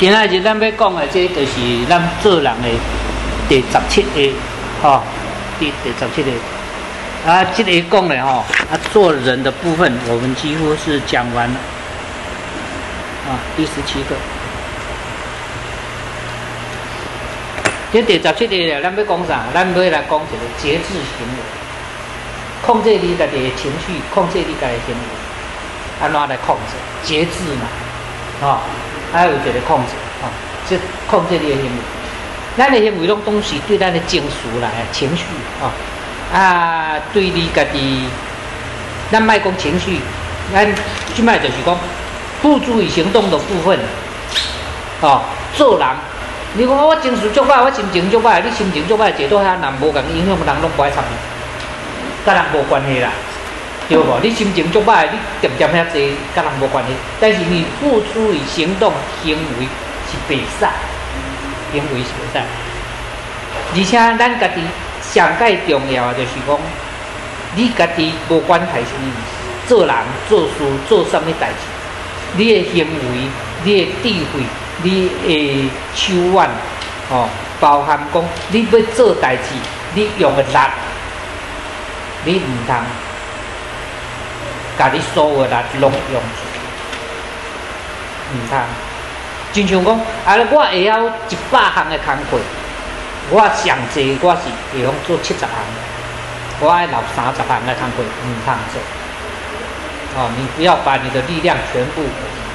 今仔日咱要讲的，这就是咱做人的第十七个，吼，第第十七个。啊，这个讲的吼，啊，做人的部分，我们几乎是讲完了。啊，第十七个。这第十七个，咱要讲啥？咱要来讲一个节制行为，控制你家己的情绪，控制你家己的行为，安怎来控制？节制嘛，啊。还有一个控制，啊，即控制你的行为。咱的行为拢东西对咱的情绪来情绪，啊，啊，对你家己，咱卖讲情绪，咱即卖就是讲付诸于行动的部分，哦，做人，你讲我情绪足歹，我心情足歹，你心情足歹，坐倒遐人无共影响人拢不爱参与，甲人无关系啦。对无？你心情足歹，你点点遐济，甲人无关系。但是你付出与行动行为是袂使，行为是袂使。而且咱家己上界重要就是讲，你家己无管系什么，做人做事做什么代志，你的行为、你的智慧、你的手腕，哦，包含讲你要做代志，你用的力，你毋通。家己所有力拢用出，毋通。亲像讲，啊，我会晓一百项的工课，我上济我是会晓做七十项，我爱留三十项的工课，毋通做。哦，你不要把你的力量全部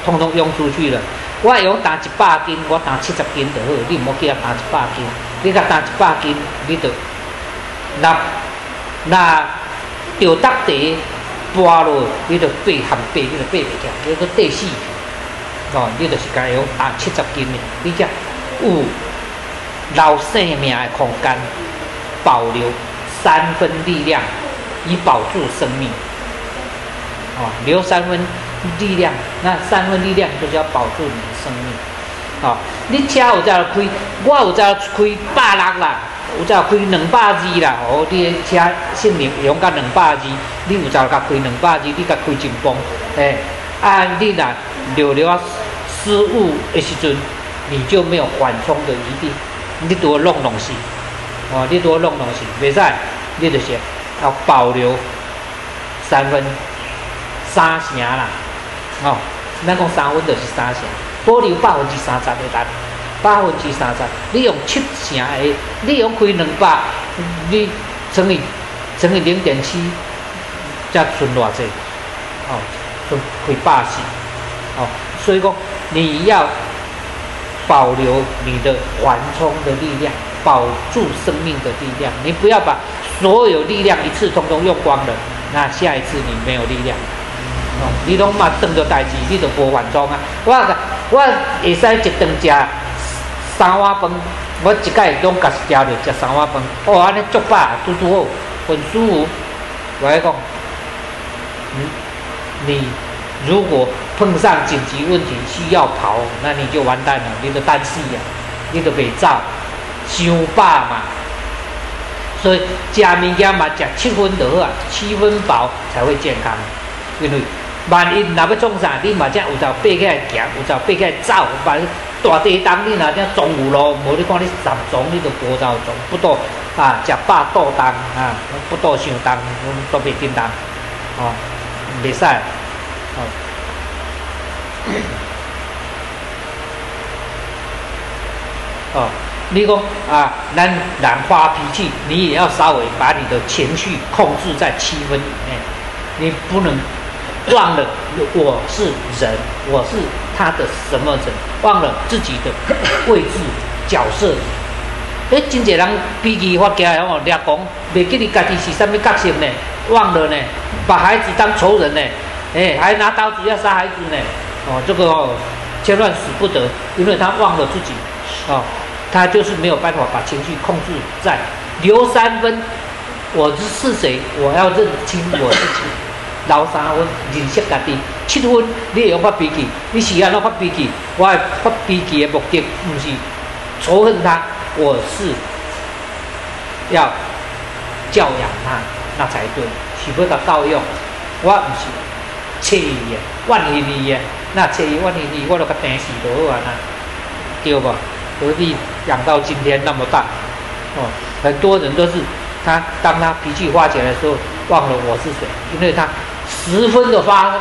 通通用出去了。我会晓担一百斤，我打七十斤就好，你毋好叫我打一百斤。你甲打一百斤，你就那那着搭地。跋落，你就背含背，你就背袂起，你个背死，哦，你就是该用打七十斤的，你才有留生命的空间，保留三分力量，以保住生命。哦，留三分力量，那三分力量就是要保住你的生命。哦，你车有在开，我有在开百六啦。有只开两百二啦，哦，你车性能用甲两百二，你有只甲开两百二，你甲开真崩，诶，啊，你若略略失误的时阵，你就没有缓冲的余地，你多弄东西，哦，你多弄东西，袂使，你就是要保留三分三成啦，哦，咱讲三分就是三成，保留百分之三十的单。百分之三十，你用七成的，你用开两百，你乘以乘以零点七，才存偌济？哦，存开百四，哦，所以讲你要保留你的缓冲的力量，保住生命的力量，你不要把所有力量一次通通用光了，那下一次你没有力量，哦，你拢嘛顿着代志，你就无缓冲啊！我我会使一顿食。三碗饭，我一届拢甲食着食三碗饭，哦，安尼足饱，拄拄好，很舒服。我来讲，你你如果碰上紧急问题需要跑，那你就完蛋了，你就单死啊，你就袂走，伤饱嘛。所以食物件嘛，食七分就好啊，七分饱才会健康。因为万一若要创啥，你嘛才有朝爬起来行，有朝爬起来走，万一。大地当你若正中午咯，无你看你十中你都无走中，不多啊，食饱倒当啊，不多伤当，都袂叮当，哦，袂使，哦，哦，你讲啊，咱人发脾气，你也要稍微把你的情绪控制在七分以内，你不能。忘了我是人，我是他的什么人？忘了自己的位置角色。哎，真济人脾气发起来哦，掠讲，袂记你家己是什么角色呢？忘了呢，把孩子当仇人呢？哎，还拿刀子要杀孩子呢？哦，这个哦，千万死不得，因为他忘了自己，哦，他就是没有办法把情绪控制在留三分。我是谁？我要认清我自己。留三分，认识家己。七分，你会用发脾气，你是安怎发脾气？我发脾气的目的，不是仇恨他，我是要教养他，那才对。是要他教育，我不是切伊的，万一你的，那切伊万一你，我都甲定死就好啊！对吧？何必养到今天那么大？哦，很多人都是他当他脾气发起来的时候，忘了我是谁，因为他十分的发，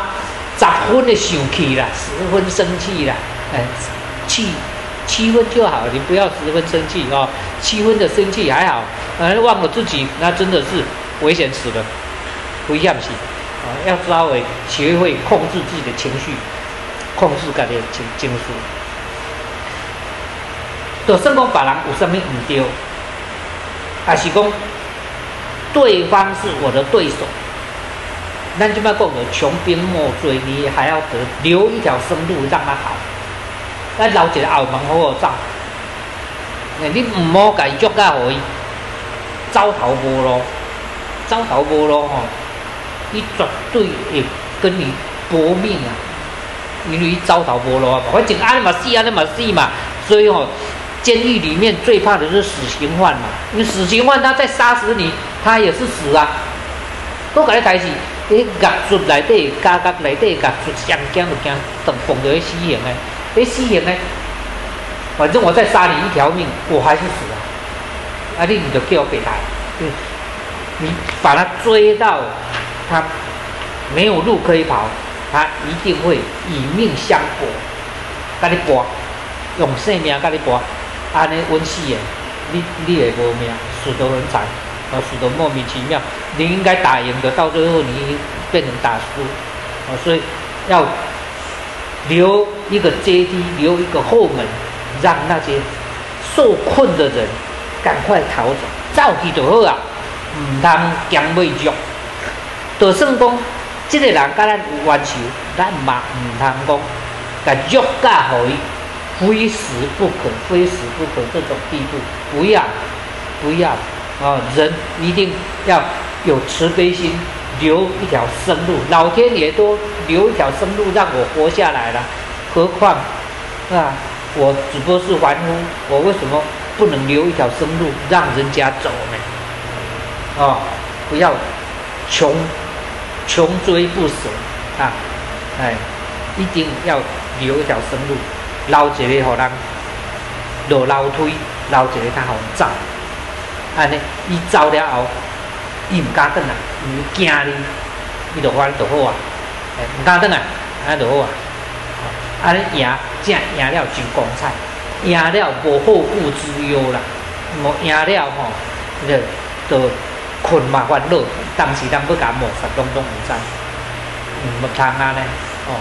十分的生气啦，十分生气啦，哎，气七分就好，你不要十分生气哦，七分的生气还好，呃，忘了自己，那真的是危险死了，危险死啊！要稍微学会控制自己的情绪，控制自己的情情绪。就算讲别人有什么唔对，还是讲对方是我的对手，咱就要讲的穷兵莫追，你还要得留一条生路让他好。咱留一个后门好好走。诶，你唔好甲伊捉甲互伊走投无路，走投无路吼，伊绝对会跟你搏命啊！因为伊走投无路啊，反正安尼嘛死，安尼嘛死嘛，所以吼。监狱里面最怕的是死刑犯嘛，因为死刑犯他再杀死你，他也是死啊。都搞你台戏，你夹出内底，夹夹内底，夹出上惊就惊，等碰到死刑诶，你死刑诶，反正我再杀你一条命，我还是死啊。啊，你你就叫我给他，你把他追到他没有路可以跑，他一定会以命相搏，跟你搏，用性命跟你搏。安尼稳死诶，你你会无命，死得很惨，啊，死得莫名其妙。你应该打赢的，到最后你变成打输，啊，所以要留一个阶梯，留一个后门，让那些受困的人赶快逃走，走去就好啊，唔通强未足。就算讲，这个人甲咱有冤仇，咱嘛唔通讲，甲足甲互伊。非死不可，非死不可这种地步，不要，不要啊！人一定要有慈悲心，留一条生路。老天爷都留一条生路让我活下来了，何况啊，我只不过是凡夫，我为什么不能留一条生路让人家走呢？啊，不要穷穷追不舍啊！哎，一定要留一条生路。留一个互人落楼梯，留一个他好走。安尼，伊走了后，伊毋敢转来，伊惊你，伊就反就好啊。哎，毋敢转来，安尼就好啊。安尼赢，正赢了真光彩，赢了无后顾之忧啦。无赢了吼，就就困嘛烦恼，当时咱要甲抹杀，拢拢毋知。毋通安尼哦，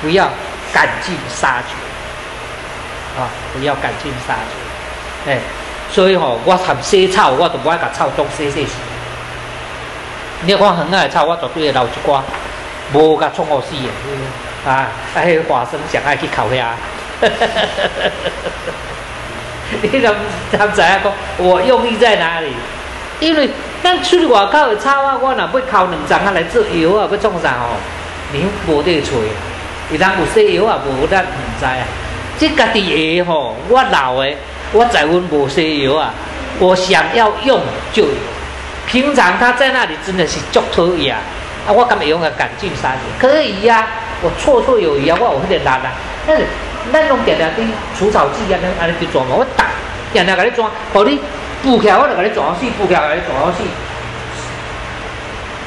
不要赶尽杀绝。啊！不要赶尽杀绝，哎，所以吼，我含洗草，我都不爱甲草种洗洗死。你看很爱草，我绝对会留一寡，无甲创好死的。啊，啊，迄个花生上爱去烤遐。你怎怎知影讲？我用意在哪里？因为咱出去外口的草啊，我若要烤两丛啊来做药啊，要创啥吼？你无得揣，伊人有洗药啊，无咱毋知啊。这家己会吼，我老诶，我在温无西药啊，我想要用就有。平常他在那里真的是足讨厌啊，啊，我敢会用个赶尽杀绝？可以呀，我绰绰有余啊，我有迄个力啊。但是咱拢定定滴除草剂啊，那安尼去抓嘛，我打定定甲你抓，互你补起来，我就甲你抓死，补起来甲你抓死。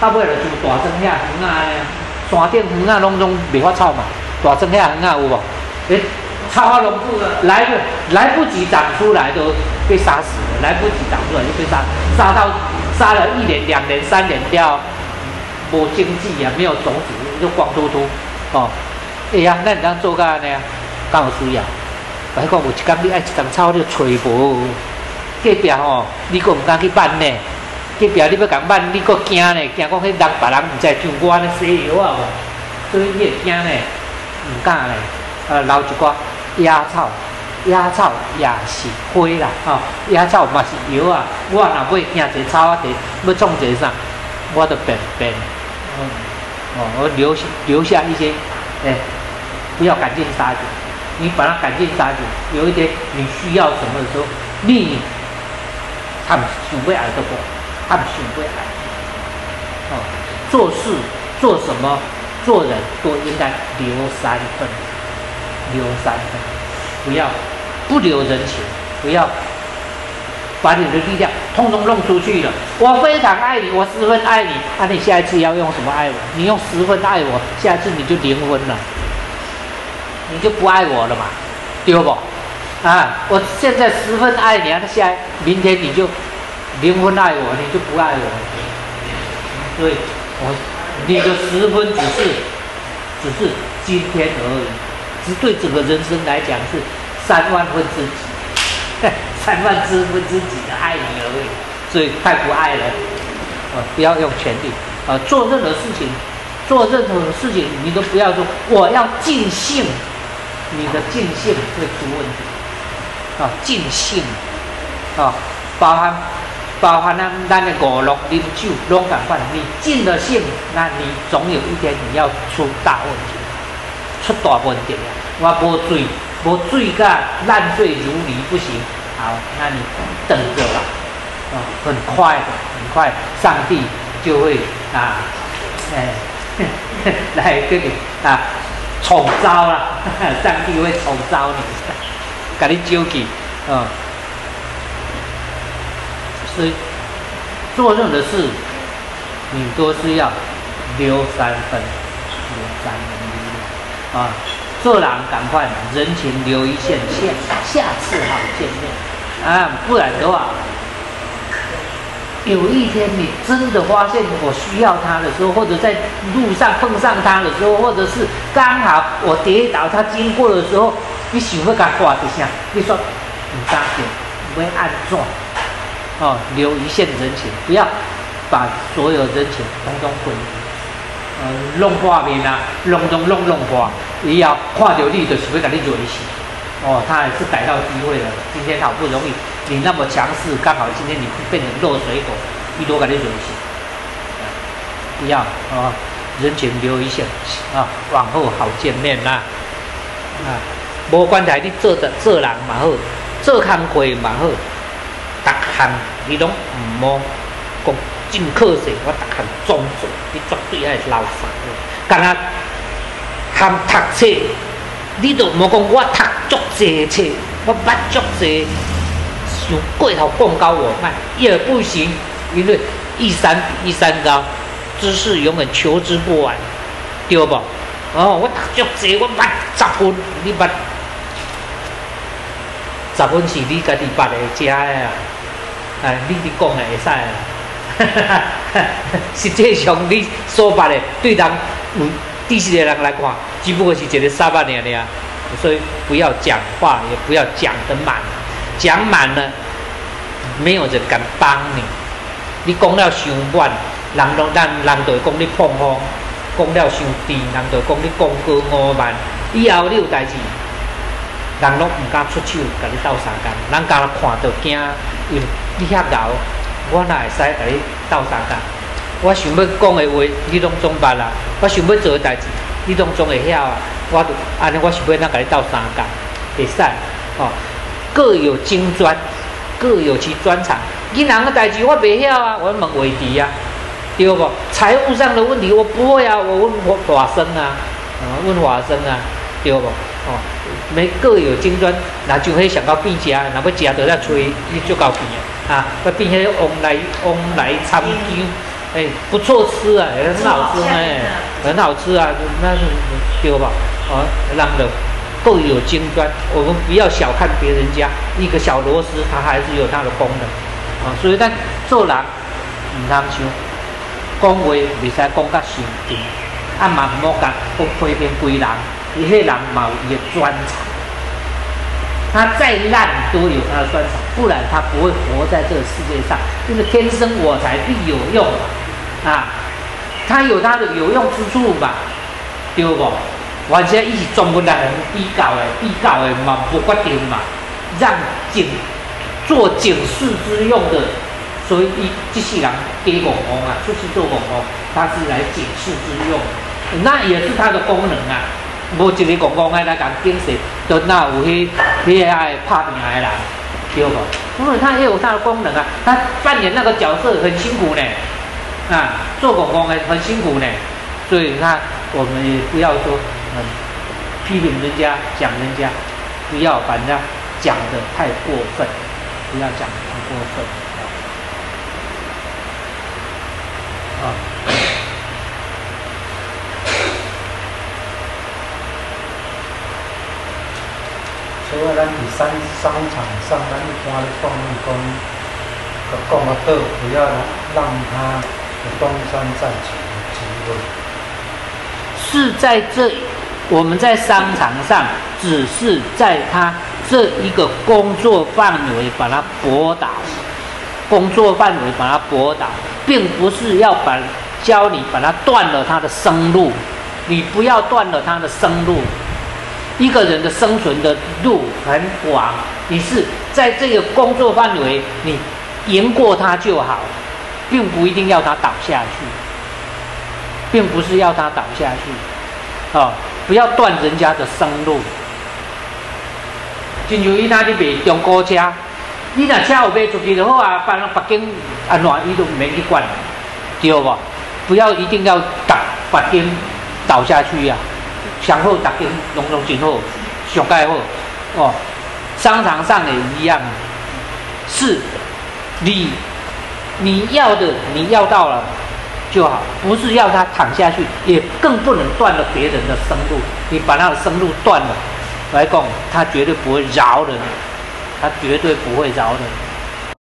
到尾就就大庄遐园啊，山顶园啊，拢拢未发草嘛，大庄遐园啊有无？诶。超花龙布的来不来不及长出来都被杀死了，来不及长出来就被杀，杀到杀了一年、两年、三年掉，无经济啊，没有种子就光秃秃哦。哎呀，那你当做干呢？刚好需要。白讲有一工你爱一丛草你就吹无，隔壁吼你阁唔敢去办呢？隔壁你要敢办你阁惊呢？惊讲迄人别人唔知像我呢西药啊所以你会惊呢？唔敢呢？呃，留一寡。野草，野草也是花啦，吼！野草嘛是药啊。我若要惊一草啊，要种一个啥，我都变变，嗯，哦，我留留下一些，哎，不要赶尽杀绝。你把它赶尽杀绝，有一天你需要什么的时候，你他们想不爱的不，他们想不爱。哦，做事做什么，做人都应该留三分。留三分，不要不留人情，不要把你的力量通通弄出去了。我非常爱你，我十分爱你，那你下一次要用什么爱我？你用十分爱我，下一次你就离婚了，你就不爱我了嘛，对不？啊，我现在十分爱你，那下明天你就离婚爱我，你就不爱我，所以我你的十分只是只是今天而已，只对整个人生来讲是三万分之几，三万之分之几的爱你而已，所以太不爱了，啊，不要用权力，啊，做任何事情，做任何事情你都不要说我要尽兴，你的尽兴会出问题。啊，尽兴，啊，包含包含咱咱的五乐饮酒，拢感款。你尽了兴，那你总有一天你要出大问题，出大问题啊！我无醉，无醉噶烂醉如泥不行。好，那你等着吧，啊，很快的，很快，上帝就会啊，哎，来跟你啊宠招了，上帝会宠招你。给你纠结，啊，是做任何事，你都是要留三分，留三分啊，做人赶快人情留一线，下下次好见面啊，不然的话，有一天你真的发现我需要他的时候，或者在路上碰上他的时候，或者是刚好我跌倒，他经过的时候。你想要甲挂一下，你说唔打紧，要按怎？哦，留一线人情，不要把所有人情统统毁，弄画面啊，弄弄弄弄花，你要看到你就是要甲你做一死。哦，他也是逮到机会了。今天好不容易你那么强势，刚好今天你变成落水狗，你多甲你做一死。不要啊，人情留一线啊，往后好见面啦，啊。无关系，你做的做人嘛好，做工课嘛好，逐项你拢毋好讲真可惜，我逐项总做，你绝对爱老实。干那含读册，你都无讲我读足济册，我捌足济，想过头讲高我慢也不行，因为一山比一山高，知识永远求之不完，对不？哦，我读足济，我捌十分，你捌？十分是你家己捌的食的啊，哎，你伫讲的会使啊，实际上你所捌的对人有第四个人来看，只不过是一个沙巴尔尔，所以不要讲话，也不要讲得满，讲满了，没有人敢帮你。你讲了伤满，人都人人就会讲你碰风；讲了伤甜，人就讲你讲过五万。以后你有代志。人拢毋敢出手，甲你斗相共。人家看到惊，因为你遐老，我哪会使甲你斗相共？我想要讲的话，你拢总捌啦；我想要做的代志，你拢总会晓啊。我就安尼，我想要哪甲你斗相共？会使哦，各有精专，各有其专长。银行的代志我袂晓啊，我问伟迪啊，对不？财务上的问题我不会啊，我问我华生啊，啊，问华生啊，对不？哦。每各有精专，那就会想到变家，那要家都在吹，你就搞变啊！那并且翁来翁来参究，哎，不错吃啊，很好吃哎，很好吃啊，那是对吧？啊，让的各有精专，我们不要小看别人家一个小螺丝，它还是有它的功能啊。所以咱做人唔通想讲话，未使讲甲伤甜，啊嘛唔好讲讲批评归人。伊迄人嘛有伊的专长，他再烂都有他的专长，不然他不会活在这个世界上。就是天生我材必有用嘛啊，他有他的有用之处吧，对不？完全一起专门来比较的，比较的嘛不决定嘛，让警做警示之用的，所以一机器人给广告啊，出去做广告，它是来警示之用，那也是它的功能啊。无一个公公爱来讲警示，就那有迄迄爱拍名的人，对不？因为他也有他的功能啊，他扮演那个角色很辛苦呢，啊，做公公的很辛苦呢，所以他我们也不要说嗯批评人家讲人家，不要把人家讲的太过分，不要讲的太过分啊。所以咱伫商商场上，咱一般的讲讲，讲得好，不要让他东山再起。是在这，我们在商场上，只是在他这一个工作范围把它驳倒，工作范围把它驳倒，并不是要把教你把它断了他的生路，你不要断了他的生路。一个人的生存的路很广，你是在这个工作范围，你赢过他就好，并不一定要他倒下去，并不是要他倒下去，哦，不要断人家的生路。就像伊那里卖中古车，你若车有卖出去就好啊，别人北京安怎伊都唔免去管，对不？不要一定要打北京倒下去呀。上好，大家拢拢真好，上盖好哦。商场上也一样，是，你你要的你要到了就好，不是要他躺下去，也更不能断了别人的生路。你把他的生路断了，来讲，他绝对不会饶人，他绝对不会饶人。